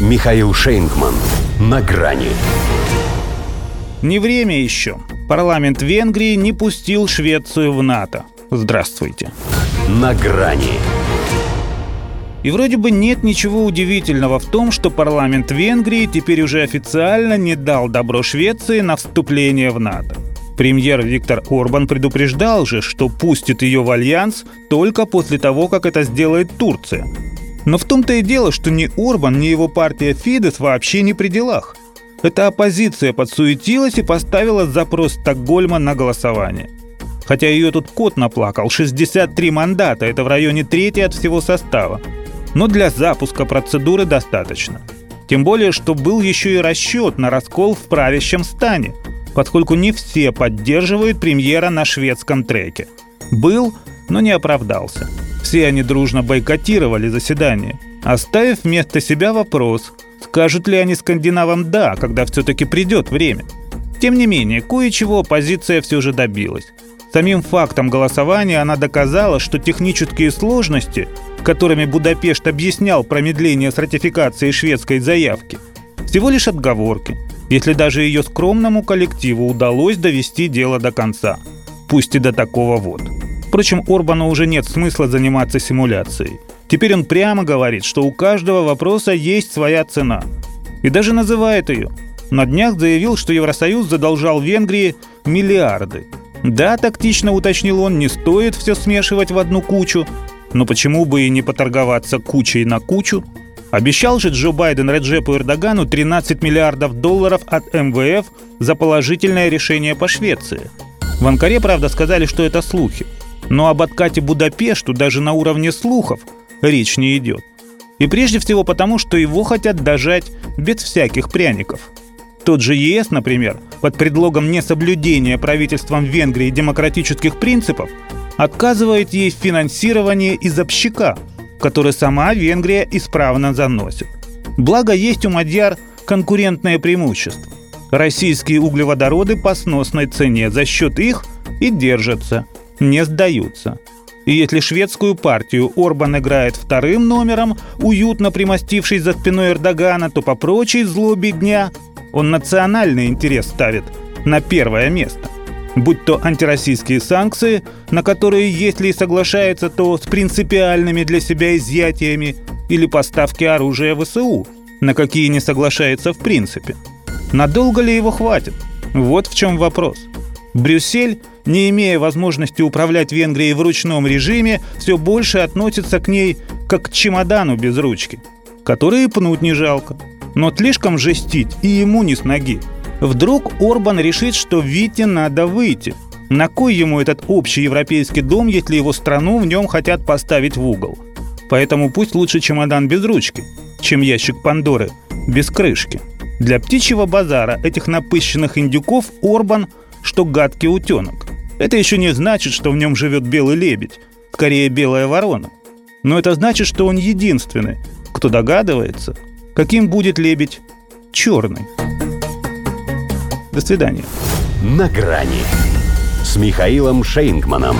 Михаил Шейнгман. На грани. Не время еще. Парламент Венгрии не пустил Швецию в НАТО. Здравствуйте. На грани. И вроде бы нет ничего удивительного в том, что парламент Венгрии теперь уже официально не дал добро Швеции на вступление в НАТО. Премьер Виктор Орбан предупреждал же, что пустит ее в альянс только после того, как это сделает Турция. Но в том-то и дело, что ни Орбан, ни его партия Фидес вообще не при делах. Эта оппозиция подсуетилась и поставила запрос Стокгольма на голосование. Хотя ее тут кот наплакал, 63 мандата, это в районе трети от всего состава. Но для запуска процедуры достаточно. Тем более, что был еще и расчет на раскол в правящем стане, поскольку не все поддерживают премьера на шведском треке. Был, но не оправдался. Все они дружно бойкотировали заседание, оставив вместо себя вопрос, скажут ли они скандинавам «да», когда все-таки придет время. Тем не менее, кое-чего оппозиция все же добилась. Самим фактом голосования она доказала, что технические сложности, которыми Будапешт объяснял промедление с ратификацией шведской заявки, всего лишь отговорки, если даже ее скромному коллективу удалось довести дело до конца, пусть и до такого вот. Впрочем, Орбану уже нет смысла заниматься симуляцией. Теперь он прямо говорит, что у каждого вопроса есть своя цена. И даже называет ее. На днях заявил, что Евросоюз задолжал Венгрии миллиарды. Да, тактично уточнил он, не стоит все смешивать в одну кучу, но почему бы и не поторговаться кучей на кучу? Обещал же Джо Байден Реджепу Эрдогану 13 миллиардов долларов от МВФ за положительное решение по Швеции. В Анкаре, правда, сказали, что это слухи. Но об откате Будапешту даже на уровне слухов речь не идет. И прежде всего потому, что его хотят дожать без всяких пряников. Тот же ЕС, например, под предлогом несоблюдения правительством Венгрии демократических принципов, отказывает ей в финансировании из общака, который сама Венгрия исправно заносит. Благо есть у Мадьяр конкурентное преимущество. Российские углеводороды по сносной цене за счет их и держатся – не сдаются. И если шведскую партию Орбан играет вторым номером, уютно примостившись за спиной Эрдогана, то по прочей злобе дня он национальный интерес ставит на первое место. Будь то антироссийские санкции, на которые, если и соглашается, то с принципиальными для себя изъятиями, или поставки оружия ВСУ, на какие не соглашается в принципе. Надолго ли его хватит? Вот в чем вопрос. Брюссель не имея возможности управлять Венгрией в ручном режиме, все больше относится к ней как к чемодану без ручки, который пнуть не жалко. Но слишком жестить и ему не с ноги. Вдруг Орбан решит, что Вите надо выйти. На кой ему этот общий европейский дом, если его страну в нем хотят поставить в угол? Поэтому пусть лучше чемодан без ручки, чем ящик Пандоры без крышки. Для птичьего базара этих напыщенных индюков Орбан, что гадкий утенок. Это еще не значит, что в нем живет белый лебедь, скорее белая ворона. Но это значит, что он единственный, кто догадывается, каким будет лебедь черный. До свидания. На грани с Михаилом Шейнгманом.